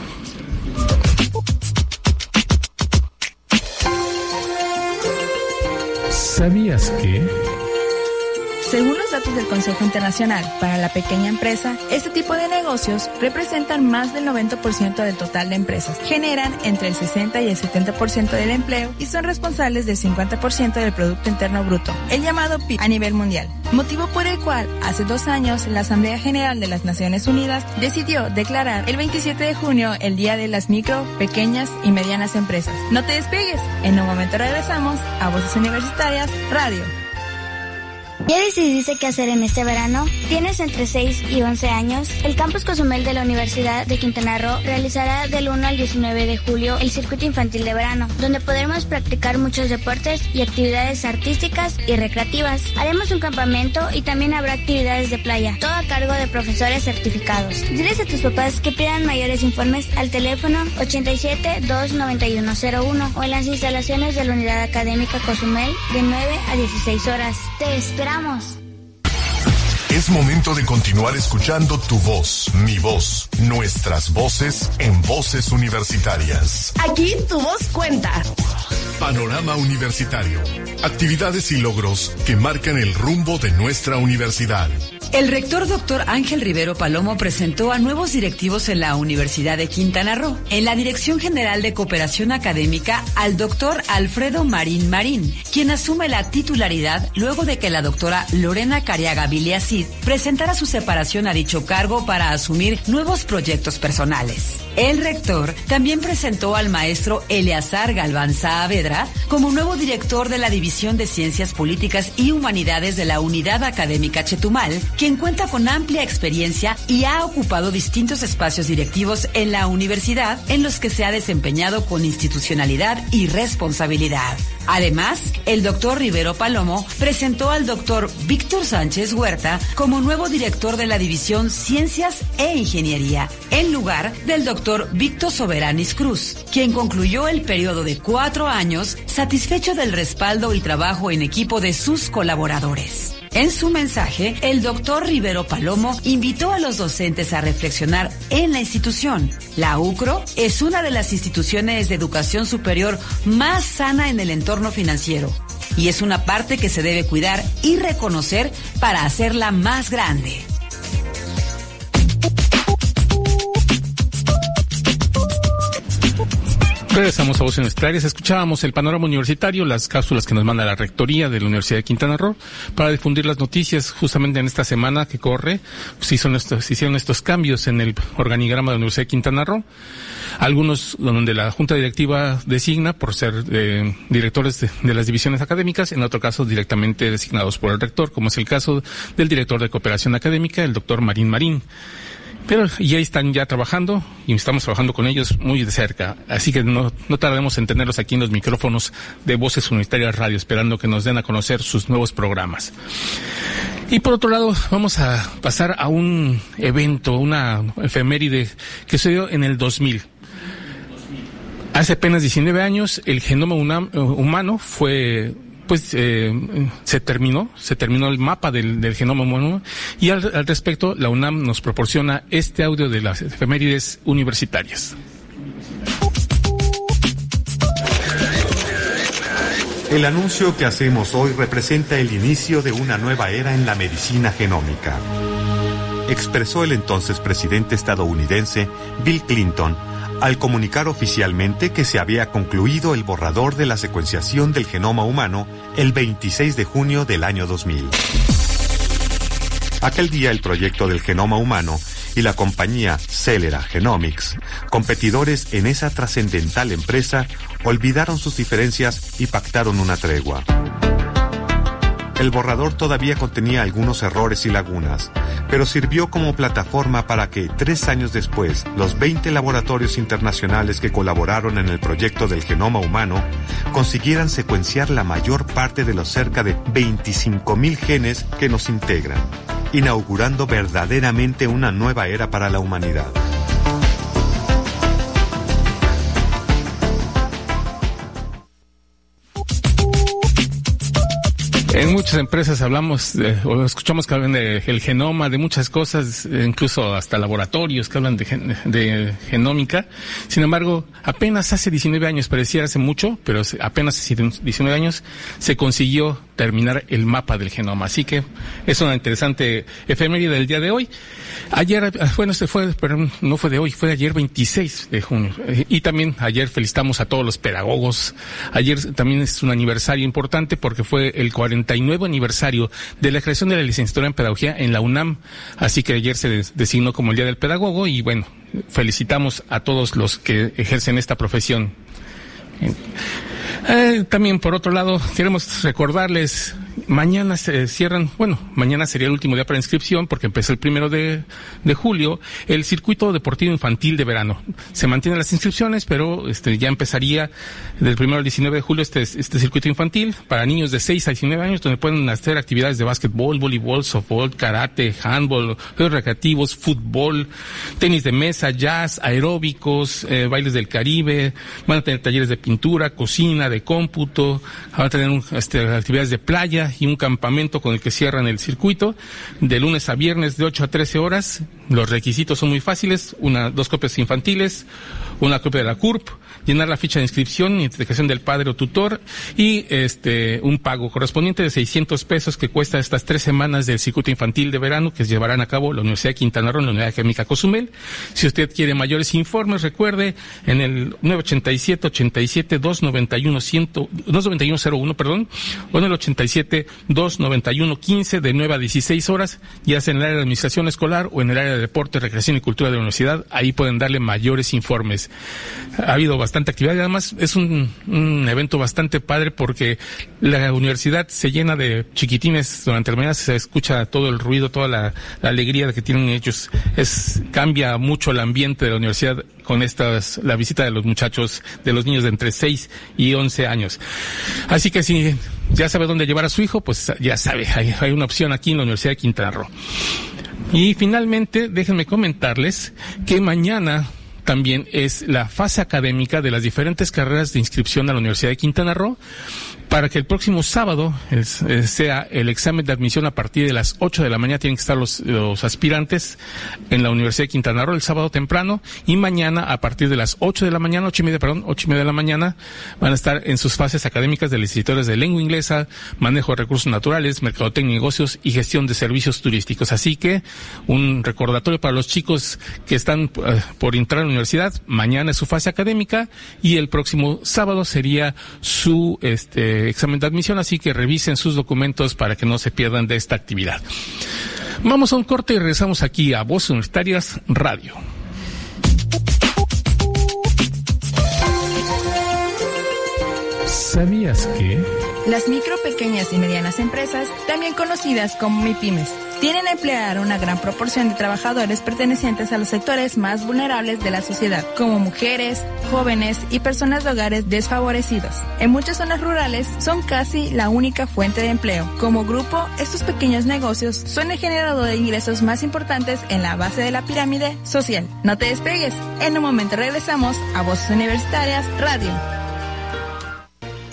¿Sabías que... Según los datos del Consejo Internacional para la Pequeña Empresa, este tipo de negocios representan más del 90% del total de empresas, generan entre el 60 y el 70% del empleo y son responsables del 50% del Producto Interno Bruto, el llamado PIB a nivel mundial. Motivo por el cual, hace dos años, la Asamblea General de las Naciones Unidas decidió declarar el 27 de junio el Día de las Micro, Pequeñas y Medianas Empresas. No te despegues, en un momento regresamos a Voces Universitarias Radio. ¿Ya decidiste qué hacer en este verano? ¿Tienes entre 6 y 11 años? El Campus Cozumel de la Universidad de Quintana Roo realizará del 1 al 19 de julio el circuito infantil de verano, donde podremos practicar muchos deportes y actividades artísticas y recreativas. Haremos un campamento y también habrá actividades de playa, todo a cargo de profesores certificados. Diles a tus papás que pidan mayores informes al teléfono 87 29101 o en las instalaciones de la Unidad Académica Cozumel de 9 a 16 horas. Te esperamos. Es momento de continuar escuchando tu voz, mi voz, nuestras voces en voces universitarias. Aquí tu voz cuenta. Panorama Universitario. Actividades y logros que marcan el rumbo de nuestra universidad. El rector doctor Ángel Rivero Palomo presentó a nuevos directivos en la Universidad de Quintana Roo. En la Dirección General de Cooperación Académica, al doctor Alfredo Marín Marín, quien asume la titularidad luego de que la doctora Lorena Cariaga Viliacid presentara su separación a dicho cargo para asumir nuevos proyectos personales. El rector también presentó al maestro Eleazar Galván Saavedra como nuevo director de la División de Ciencias Políticas y Humanidades de la Unidad Académica Chetumal, quien cuenta con amplia experiencia y ha ocupado distintos espacios directivos en la universidad en los que se ha desempeñado con institucionalidad y responsabilidad. Además, el doctor Rivero Palomo presentó al doctor Víctor Sánchez Huerta como nuevo director de la División Ciencias e Ingeniería, en lugar del doctor Víctor Soberanis Cruz, quien concluyó el periodo de cuatro años satisfecho del respaldo y trabajo en equipo de sus colaboradores. En su mensaje, el doctor Rivero Palomo invitó a los docentes a reflexionar en la institución. La UCRO es una de las instituciones de educación superior más sana en el entorno financiero y es una parte que se debe cuidar y reconocer para hacerla más grande. Regresamos a Voces Universitarias. Escuchábamos el panorama universitario, las cápsulas que nos manda la Rectoría de la Universidad de Quintana Roo para difundir las noticias justamente en esta semana que corre. Se, estos, se hicieron estos cambios en el organigrama de la Universidad de Quintana Roo. Algunos donde la Junta Directiva designa por ser eh, directores de, de, las divisiones académicas, en otro caso directamente designados por el rector, como es el caso del director de cooperación académica, el doctor Marín Marín. Pero ya están ya trabajando y estamos trabajando con ellos muy de cerca. Así que no, no tardemos en tenerlos aquí en los micrófonos de Voces Unitarias Radio, esperando que nos den a conocer sus nuevos programas. Y por otro lado, vamos a pasar a un evento, una efeméride que se dio en el 2000. Hace apenas 19 años, el genoma humano fue pues eh, se terminó, se terminó el mapa del, genoma humano y al, al, respecto la UNAM nos proporciona este audio de las efemérides universitarias. El anuncio que hacemos hoy representa el inicio de una nueva era en la medicina genómica. Expresó el entonces presidente estadounidense Bill Clinton al comunicar oficialmente que se había concluido el borrador de la secuenciación del genoma humano el 26 de junio del año 2000. Aquel día el proyecto del genoma humano y la compañía Celera Genomics, competidores en esa trascendental empresa, olvidaron sus diferencias y pactaron una tregua. El borrador todavía contenía algunos errores y lagunas, pero sirvió como plataforma para que, tres años después, los 20 laboratorios internacionales que colaboraron en el proyecto del genoma humano consiguieran secuenciar la mayor parte de los cerca de 25.000 genes que nos integran, inaugurando verdaderamente una nueva era para la humanidad. En muchas empresas hablamos de, o escuchamos que hablan de el genoma, de muchas cosas, incluso hasta laboratorios que hablan de, de, genómica. Sin embargo, apenas hace 19 años, pareciera hace mucho, pero apenas hace 19 años se consiguió terminar el mapa del genoma. Así que es una interesante efeméride del día de hoy. Ayer, bueno, se fue, pero no fue de hoy, fue ayer 26 de junio. Y también ayer felicitamos a todos los pedagogos. Ayer también es un aniversario importante porque fue el 49 aniversario de la creación de la licenciatura en pedagogía en la UNAM. Así que ayer se designó como el Día del Pedagogo y bueno, felicitamos a todos los que ejercen esta profesión. Eh, también por otro lado, queremos recordarles Mañana se cierran, bueno, mañana sería el último día para inscripción porque empezó el primero de, de julio el circuito deportivo infantil de verano. Se mantienen las inscripciones, pero este ya empezaría del primero al 19 de julio este, este circuito infantil para niños de 6 a 19 años donde pueden hacer actividades de básquetbol, voleibol, softball, karate, handball, juegos recreativos, fútbol, tenis de mesa, jazz, aeróbicos, eh, bailes del Caribe, van a tener talleres de pintura, cocina, de cómputo, van a tener este, actividades de playa y un campamento con el que cierran el circuito de lunes a viernes de 8 a 13 horas. Los requisitos son muy fáciles, una, dos copias infantiles, una copia de la CURP, llenar la ficha de inscripción, identificación del padre o tutor y este un pago correspondiente de 600 pesos que cuesta estas tres semanas del circuito infantil de verano que llevarán a cabo la Universidad de Quintana Roo, la Unidad Química Cozumel. Si usted quiere mayores informes, recuerde en el 987 87 291 100, 29101, perdón, o en el 87 291 15 de 9 a 16 horas, ya sea en el área de administración escolar o en el área de deporte, recreación y cultura de la universidad, ahí pueden darle mayores informes. Ha habido bastante actividad y además es un, evento bastante padre porque la universidad se llena de chiquitines durante la mañana, se escucha todo el ruido, toda la, la alegría que tienen ellos. Es, cambia mucho el ambiente de la universidad con estas, la visita de los muchachos, de los niños de entre 6 y 11 años. Así que si ya sabe dónde llevar a su hijo, pues ya sabe, hay, hay una opción aquí en la Universidad de Quintana Roo. Y finalmente, déjenme comentarles que mañana también es la fase académica de las diferentes carreras de inscripción a la Universidad de Quintana Roo para que el próximo sábado eh, sea el examen de admisión a partir de las 8 de la mañana tienen que estar los, los, aspirantes en la Universidad de Quintana Roo el sábado temprano y mañana a partir de las 8 de la mañana, ocho y media, perdón, ocho y media de la mañana van a estar en sus fases académicas de licitadores de lengua inglesa, manejo de recursos naturales, mercadotecnia y negocios y gestión de servicios turísticos. Así que un recordatorio para los chicos que están uh, por entrar a la universidad, mañana es su fase académica y el próximo sábado sería su este examen de admisión, así que revisen sus documentos para que no se pierdan de esta actividad. Vamos a un corte y regresamos aquí a Voz Universitarias Radio. ¿Sabías que? Las micro, pequeñas y medianas empresas, también conocidas como MIPIMES, tienen a emplear una gran proporción de trabajadores pertenecientes a los sectores más vulnerables de la sociedad, como mujeres, jóvenes y personas de hogares desfavorecidos. En muchas zonas rurales son casi la única fuente de empleo. Como grupo, estos pequeños negocios son el generador de ingresos más importantes en la base de la pirámide social. No te despegues, en un momento regresamos a Voces Universitarias Radio.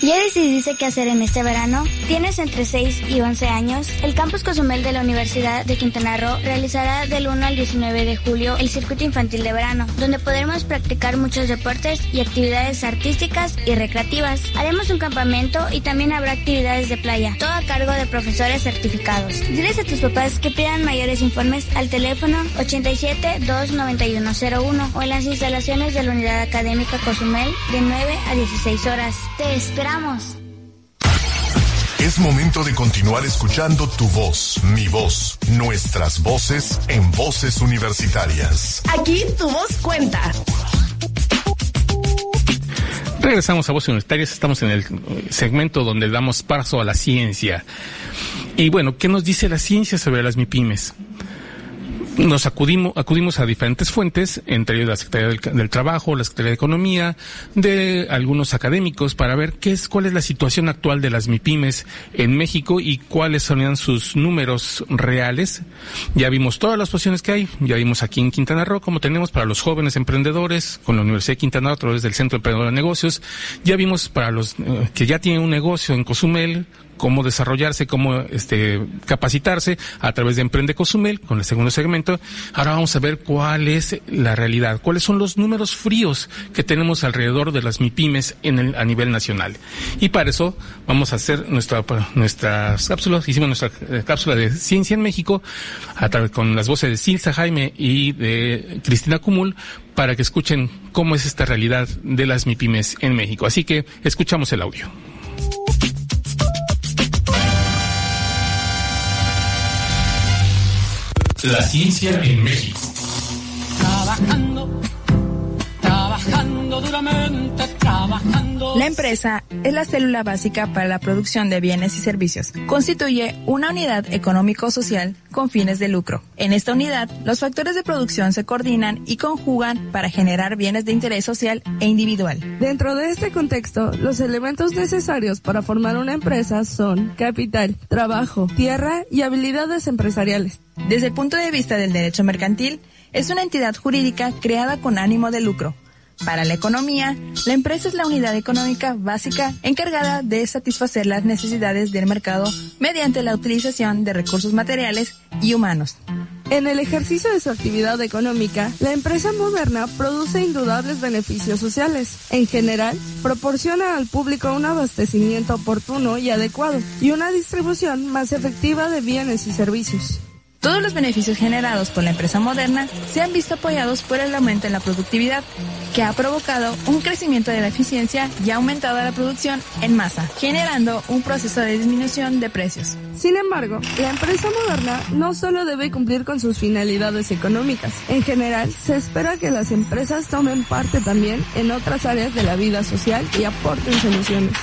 ¿Ya decidiste qué hacer en este verano? ¿Tienes entre 6 y 11 años? El Campus Cozumel de la Universidad de Quintana Roo realizará del 1 al 19 de julio el circuito infantil de verano, donde podremos practicar muchos deportes y actividades artísticas y recreativas. Haremos un campamento y también habrá actividades de playa, todo a cargo de profesores certificados. Diles a tus papás que pidan mayores informes al teléfono 87 29101 o en las instalaciones de la Unidad Académica Cozumel de 9 a 16 horas. Te espero es momento de continuar escuchando tu voz, mi voz, nuestras voces en voces universitarias. Aquí tu voz cuenta. Regresamos a Voces Universitarias, estamos en el segmento donde damos paso a la ciencia. Y bueno, ¿qué nos dice la ciencia sobre las MIPIMES? Nos acudimos, acudimos a diferentes fuentes, entre ellos la Secretaría del, Trabajo, la Secretaría de Economía, de algunos académicos, para ver qué es, cuál es la situación actual de las MIPIMES en México y cuáles son sus números reales. Ya vimos todas las posiciones que hay, ya vimos aquí en Quintana Roo, como tenemos para los jóvenes emprendedores, con la Universidad de Quintana Roo a través del Centro Emprendedor de Negocios, ya vimos para los eh, que ya tienen un negocio en Cozumel, cómo desarrollarse, cómo este, capacitarse a través de Emprende Cozumel con el segundo segmento. Ahora vamos a ver cuál es la realidad, cuáles son los números fríos que tenemos alrededor de las MIPIMES en el, a nivel nacional. Y para eso vamos a hacer nuestra, nuestras cápsulas, hicimos nuestra eh, cápsula de Ciencia en México a través, con las voces de Silsa Jaime y de Cristina Cumul para que escuchen cómo es esta realidad de las MIPIMES en México. Así que escuchamos el audio. La ciencia en México. Trabajando, trabajando duramente. La empresa es la célula básica para la producción de bienes y servicios. Constituye una unidad económico-social con fines de lucro. En esta unidad, los factores de producción se coordinan y conjugan para generar bienes de interés social e individual. Dentro de este contexto, los elementos necesarios para formar una empresa son capital, trabajo, tierra y habilidades empresariales. Desde el punto de vista del derecho mercantil, es una entidad jurídica creada con ánimo de lucro. Para la economía, la empresa es la unidad económica básica encargada de satisfacer las necesidades del mercado mediante la utilización de recursos materiales y humanos. En el ejercicio de su actividad económica, la empresa moderna produce indudables beneficios sociales. En general, proporciona al público un abastecimiento oportuno y adecuado y una distribución más efectiva de bienes y servicios. Todos los beneficios generados por la empresa moderna se han visto apoyados por el aumento en la productividad, que ha provocado un crecimiento de la eficiencia y ha aumentado la producción en masa, generando un proceso de disminución de precios. Sin embargo, la empresa moderna no solo debe cumplir con sus finalidades económicas. En general, se espera que las empresas tomen parte también en otras áreas de la vida social y aporten soluciones.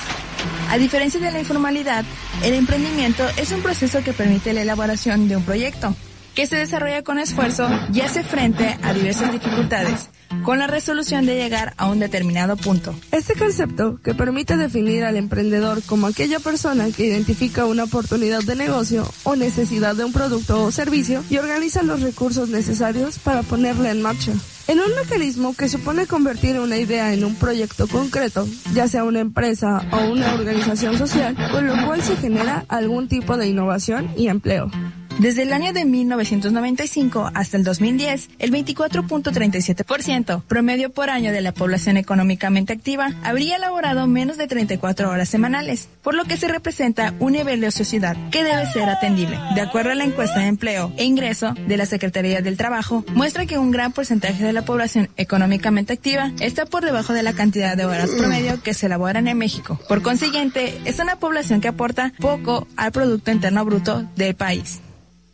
A diferencia de la informalidad, el emprendimiento es un proceso que permite la elaboración de un proyecto, que se desarrolla con esfuerzo y hace frente a diversas dificultades, con la resolución de llegar a un determinado punto. Este concepto, que permite definir al emprendedor como aquella persona que identifica una oportunidad de negocio o necesidad de un producto o servicio y organiza los recursos necesarios para ponerla en marcha. En un mecanismo que supone convertir una idea en un proyecto concreto, ya sea una empresa o una organización social, con lo cual se genera algún tipo de innovación y empleo. Desde el año de 1995 hasta el 2010, el 24.37%, promedio por año de la población económicamente activa, habría elaborado menos de 34 horas semanales, por lo que se representa un nivel de ociosidad que debe ser atendible. De acuerdo a la encuesta de empleo e ingreso de la Secretaría del Trabajo, muestra que un gran porcentaje de la población económicamente activa está por debajo de la cantidad de horas promedio que se elaboran en México. Por consiguiente, es una población que aporta poco al Producto Interno Bruto del país.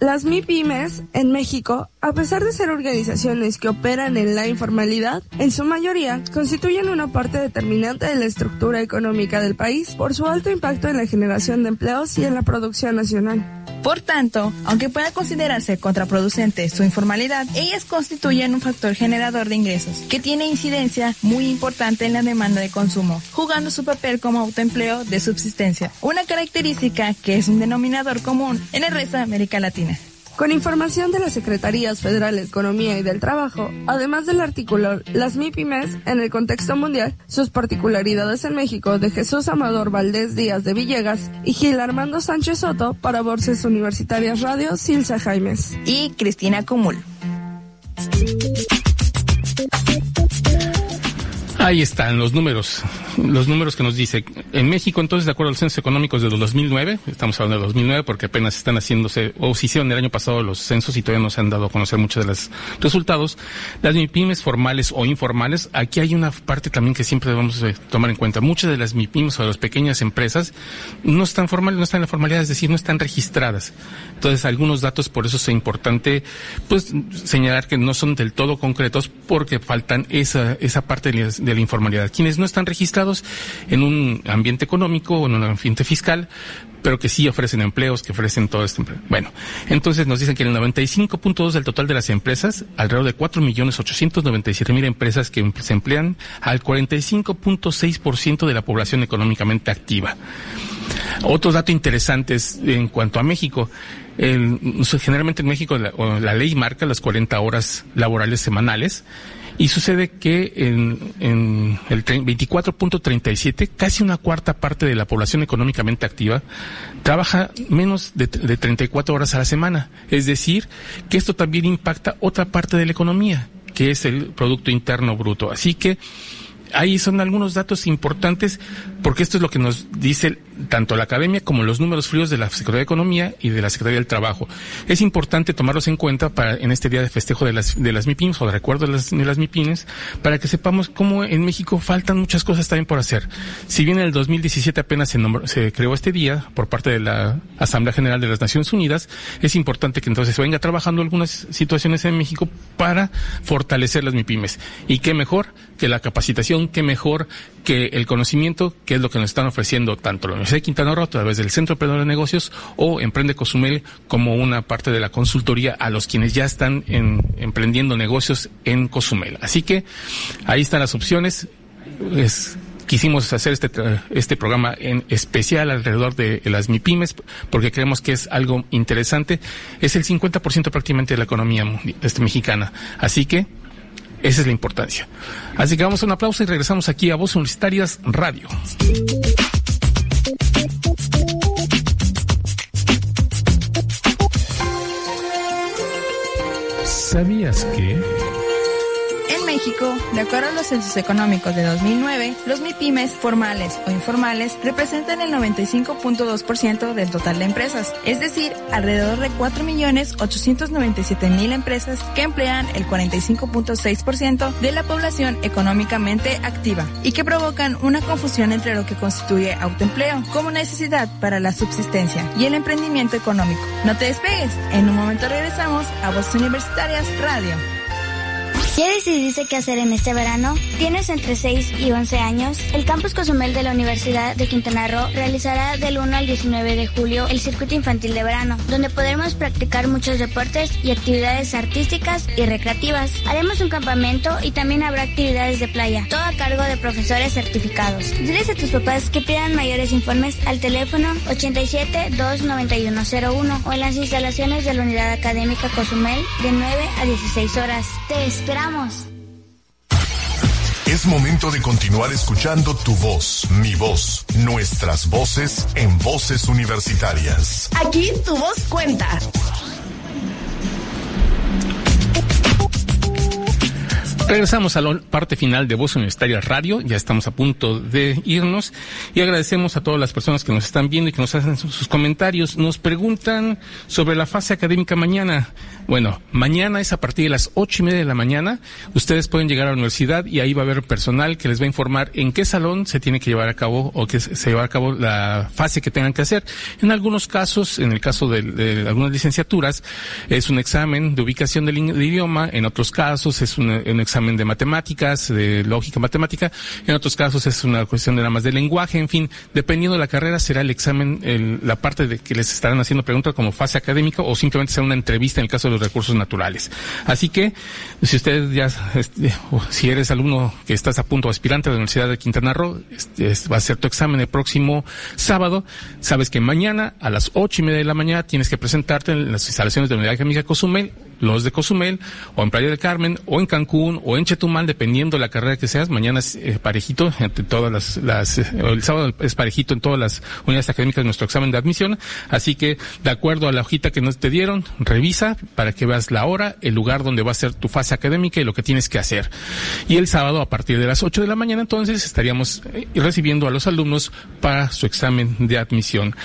Las MIPIMES en México, a pesar de ser organizaciones que operan en la informalidad, en su mayoría constituyen una parte determinante de la estructura económica del país por su alto impacto en la generación de empleos y en la producción nacional. Por tanto, aunque pueda considerarse contraproducente su informalidad, ellas constituyen un factor generador de ingresos que tiene incidencia muy importante en la demanda de consumo, jugando su papel como autoempleo de subsistencia, una característica que es un denominador común en el resto de América Latina. Con información de las Secretarías Federales de Economía y del Trabajo, además del artículo Las MIPIMES en el contexto mundial, sus particularidades en México de Jesús Amador Valdés Díaz de Villegas y Gil Armando Sánchez Soto para Voces Universitarias Radio Silsa Jaimes. Y Cristina Cumul. Ahí están los números, los números que nos dice. En México, entonces, de acuerdo a los censos económicos de 2009, estamos hablando de 2009 porque apenas están haciéndose, o se hicieron el año pasado los censos y todavía no se han dado a conocer muchos de los resultados. Las MIPIMES formales o informales, aquí hay una parte también que siempre debemos tomar en cuenta. Muchas de las MIPIMES o las pequeñas empresas no están formales, no están en la formalidad, es decir, no están registradas. Entonces, algunos datos, por eso es importante, pues, señalar que no son del todo concretos porque faltan esa, esa parte de de la informalidad. Quienes no están registrados en un ambiente económico o en un ambiente fiscal, pero que sí ofrecen empleos, que ofrecen todo este empleo. Bueno, entonces nos dicen que el 95.2 del total de las empresas, alrededor de 4.897.000 empresas que se emplean al 45.6% de la población económicamente activa. Otro dato interesante es en cuanto a México. generalmente en México la ley marca las 40 horas laborales semanales y sucede que en, en el 24.37, casi una cuarta parte de la población económicamente activa trabaja menos de, de 34 horas a la semana. Es decir, que esto también impacta otra parte de la economía, que es el Producto Interno Bruto. Así que ahí son algunos datos importantes porque esto es lo que nos dice tanto la academia como los números fríos de la Secretaría de Economía y de la Secretaría del Trabajo. Es importante tomarlos en cuenta para en este día de festejo de las, de las MIPIMs o de recuerdo de las, de las MIPIMs para que sepamos cómo en México faltan muchas cosas también por hacer. Si bien en el 2017 apenas se, se creó este día por parte de la Asamblea General de las Naciones Unidas, es importante que entonces venga trabajando algunas situaciones en México para fortalecer las MIPIMES. Y qué mejor que la capacitación, qué mejor que el conocimiento, que es lo que nos están ofreciendo tanto la Universidad de Quintana Roo a través del Centro Emprendedor de Negocios o Emprende Cozumel como una parte de la consultoría a los quienes ya están en, emprendiendo negocios en Cozumel. Así que ahí están las opciones. Es, quisimos hacer este, este programa en especial alrededor de las MIPIMES porque creemos que es algo interesante. Es el 50% prácticamente de la economía este, mexicana. Así que esa es la importancia. Así que vamos a un aplauso y regresamos aquí a Voz Universitarias Radio. ¿Sabías que... En México, de acuerdo a los censos económicos de 2009, los MIPIMES formales o informales representan el 95.2% del total de empresas, es decir, alrededor de 4.897.000 empresas que emplean el 45.6% de la población económicamente activa y que provocan una confusión entre lo que constituye autoempleo como necesidad para la subsistencia y el emprendimiento económico. No te despegues, en un momento regresamos a Voces Universitarias Radio. ¿Ya decidiste qué hacer en este verano? ¿Tienes entre 6 y 11 años? El Campus Cozumel de la Universidad de Quintana Roo realizará del 1 al 19 de julio el circuito infantil de verano, donde podremos practicar muchos deportes y actividades artísticas y recreativas. Haremos un campamento y también habrá actividades de playa, todo a cargo de profesores certificados. Diles a tus papás que pidan mayores informes al teléfono 87 29101 o en las instalaciones de la Unidad Académica Cozumel de 9 a 16 horas. Te esperamos. Es momento de continuar escuchando tu voz, mi voz, nuestras voces en voces universitarias. Aquí tu voz cuenta. Regresamos a la parte final de Voz Universitaria Radio. Ya estamos a punto de irnos y agradecemos a todas las personas que nos están viendo y que nos hacen sus comentarios. Nos preguntan sobre la fase académica mañana. Bueno, mañana es a partir de las ocho y media de la mañana. Ustedes pueden llegar a la universidad y ahí va a haber personal que les va a informar en qué salón se tiene que llevar a cabo o que se lleva a cabo la fase que tengan que hacer. En algunos casos, en el caso de, algunas licenciaturas, es un examen de ubicación del idioma. En otros casos es un, un examen de matemáticas, de lógica matemática. En otros casos es una cuestión de nada más de lenguaje. En fin, dependiendo de la carrera será el examen, el- la parte de que les estarán haciendo preguntas como fase académica o simplemente será una entrevista en el caso de los recursos naturales. Así que, si usted ya, este, si eres alumno que estás a punto aspirante a la Universidad de Quintana Roo, este, es- va a ser tu examen el próximo sábado. Sabes que mañana a las ocho y media de la mañana tienes que presentarte en las instalaciones de la Unidad Académica Cozumel, los de Cozumel, o en Playa del Carmen, o en Cancún, o en Chetumal, dependiendo de la carrera que seas. Mañana es eh, parejito entre todas las, las eh, el sábado es parejito en todas las unidades académicas de nuestro examen de admisión. Así que, de acuerdo a la hojita que nos te dieron, revisa para que veas la hora, el lugar donde va a ser tu fase académica y lo que tienes que hacer. Y el sábado, a partir de las 8 de la mañana, entonces, estaríamos eh, recibiendo a los alumnos para su examen de admisión.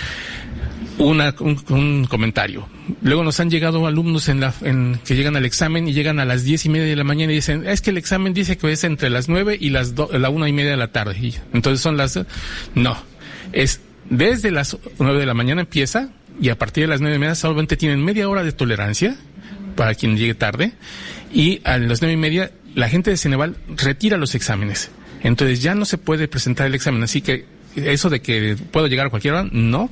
Una, un, comentario. Luego nos han llegado alumnos en la, en, que llegan al examen y llegan a las diez y media de la mañana y dicen, es que el examen dice que es entre las nueve y las do, la una y media de la tarde. Y entonces son las, no, es desde las nueve de la mañana empieza y a partir de las nueve y media solamente tienen media hora de tolerancia para quien llegue tarde y a las nueve y media la gente de Ceneval retira los exámenes. Entonces ya no se puede presentar el examen, así que eso de que puedo llegar a cualquier hora, no.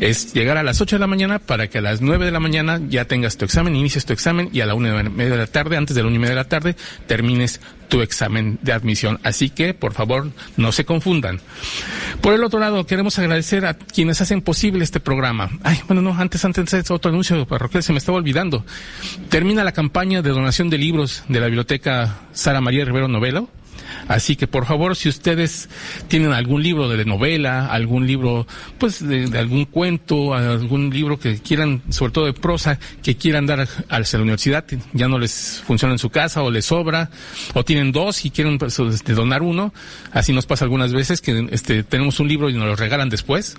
Es llegar a las 8 de la mañana para que a las 9 de la mañana ya tengas tu examen, inicies tu examen y a la una y media de la tarde, antes de la una y media de la tarde, termines tu examen de admisión. Así que, por favor, no se confundan. Por el otro lado, queremos agradecer a quienes hacen posible este programa. Ay, bueno, no, antes, antes, antes otro anuncio parroquial, se me estaba olvidando. Termina la campaña de donación de libros de la biblioteca Sara María Rivero Novelo. Así que por favor, si ustedes tienen algún libro de novela, algún libro, pues de, algún cuento, algún libro que quieran, sobre todo de prosa, que quieran dar a, a la universidad, ya no les funciona en su casa o les sobra, o tienen dos y quieren pues, este, donar uno, así nos pasa algunas veces que este, tenemos un libro y nos lo regalan después,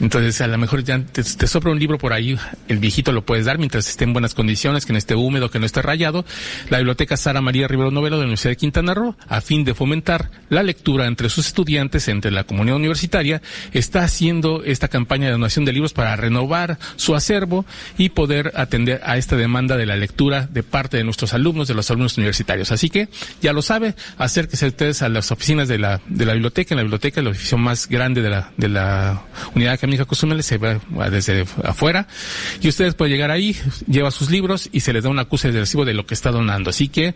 entonces a lo mejor ya te, te sobra un libro por ahí, el viejito lo puedes dar mientras esté en buenas condiciones, que no esté húmedo, que no esté rayado. La biblioteca Sara María Rivero Novelo de la Universidad de Quintana Roo, a fin de fomentar la lectura entre sus estudiantes, entre la comunidad universitaria, está haciendo esta campaña de donación de libros para renovar su acervo y poder atender a esta demanda de la lectura de parte de nuestros alumnos, de los alumnos universitarios. Así que, ya lo sabe, acérquese ustedes a las oficinas de la, de la biblioteca, en la biblioteca, el edificio más grande de la, de la unidad académica Cozumel, se va desde afuera, y ustedes pueden llegar ahí, lleva sus libros y se les da una acusa de recibo de lo que está donando. Así que,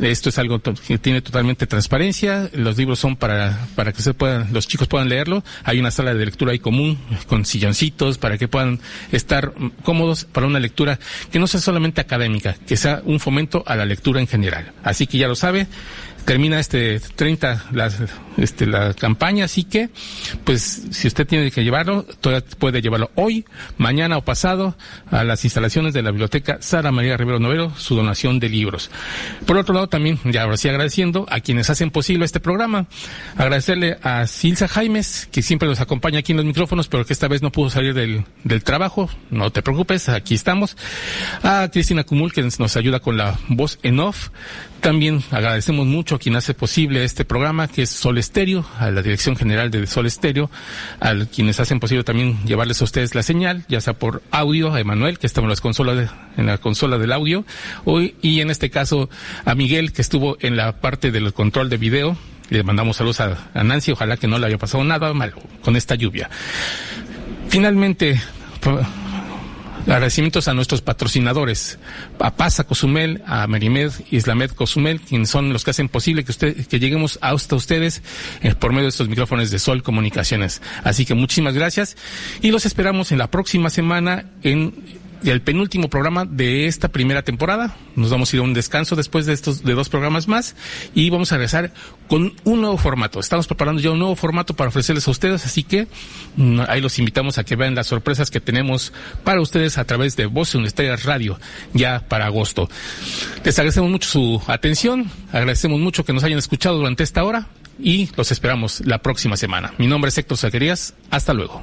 esto es algo que tiene totalmente transparencia. Los libros son para, para que se puedan, los chicos puedan leerlo. Hay una sala de lectura ahí común con silloncitos para que puedan estar cómodos para una lectura que no sea solamente académica, que sea un fomento a la lectura en general. Así que ya lo sabe. Termina este 30 la, este, la campaña, así que, pues, si usted tiene que llevarlo, todavía puede llevarlo hoy, mañana o pasado a las instalaciones de la biblioteca Sara María Rivero Novero, su donación de libros. Por otro lado, también, ya ahora sí agradeciendo a quienes hacen posible este programa, agradecerle a Silsa Jaimes, que siempre nos acompaña aquí en los micrófonos, pero que esta vez no pudo salir del, del trabajo, no te preocupes, aquí estamos, a Cristina Cumul, que nos ayuda con la voz en off, también agradecemos mucho a quien hace posible este programa, que es Sol Estéreo, a la Dirección General de Sol Estéreo, a quienes hacen posible también llevarles a ustedes la señal, ya sea por audio, a Emanuel, que está en, las consolas en la consola del audio, hoy, y en este caso a Miguel, que estuvo en la parte del control de video. Le mandamos saludos a, a Nancy, ojalá que no le haya pasado nada malo con esta lluvia. Finalmente, Agradecimientos a nuestros patrocinadores, a Pasa Cozumel, a Merimed Islamed Cozumel, quienes son los que hacen posible que usted, que lleguemos hasta ustedes eh, por medio de estos micrófonos de Sol Comunicaciones. Así que muchísimas gracias y los esperamos en la próxima semana en el penúltimo programa de esta primera temporada. Nos vamos a ir a un descanso después de estos de dos programas más y vamos a regresar con un nuevo formato. Estamos preparando ya un nuevo formato para ofrecerles a ustedes, así que mm, ahí los invitamos a que vean las sorpresas que tenemos para ustedes a través de Voz Universitaria Radio ya para agosto. Les agradecemos mucho su atención, agradecemos mucho que nos hayan escuchado durante esta hora y los esperamos la próxima semana. Mi nombre es Héctor Zaquerías. Hasta luego.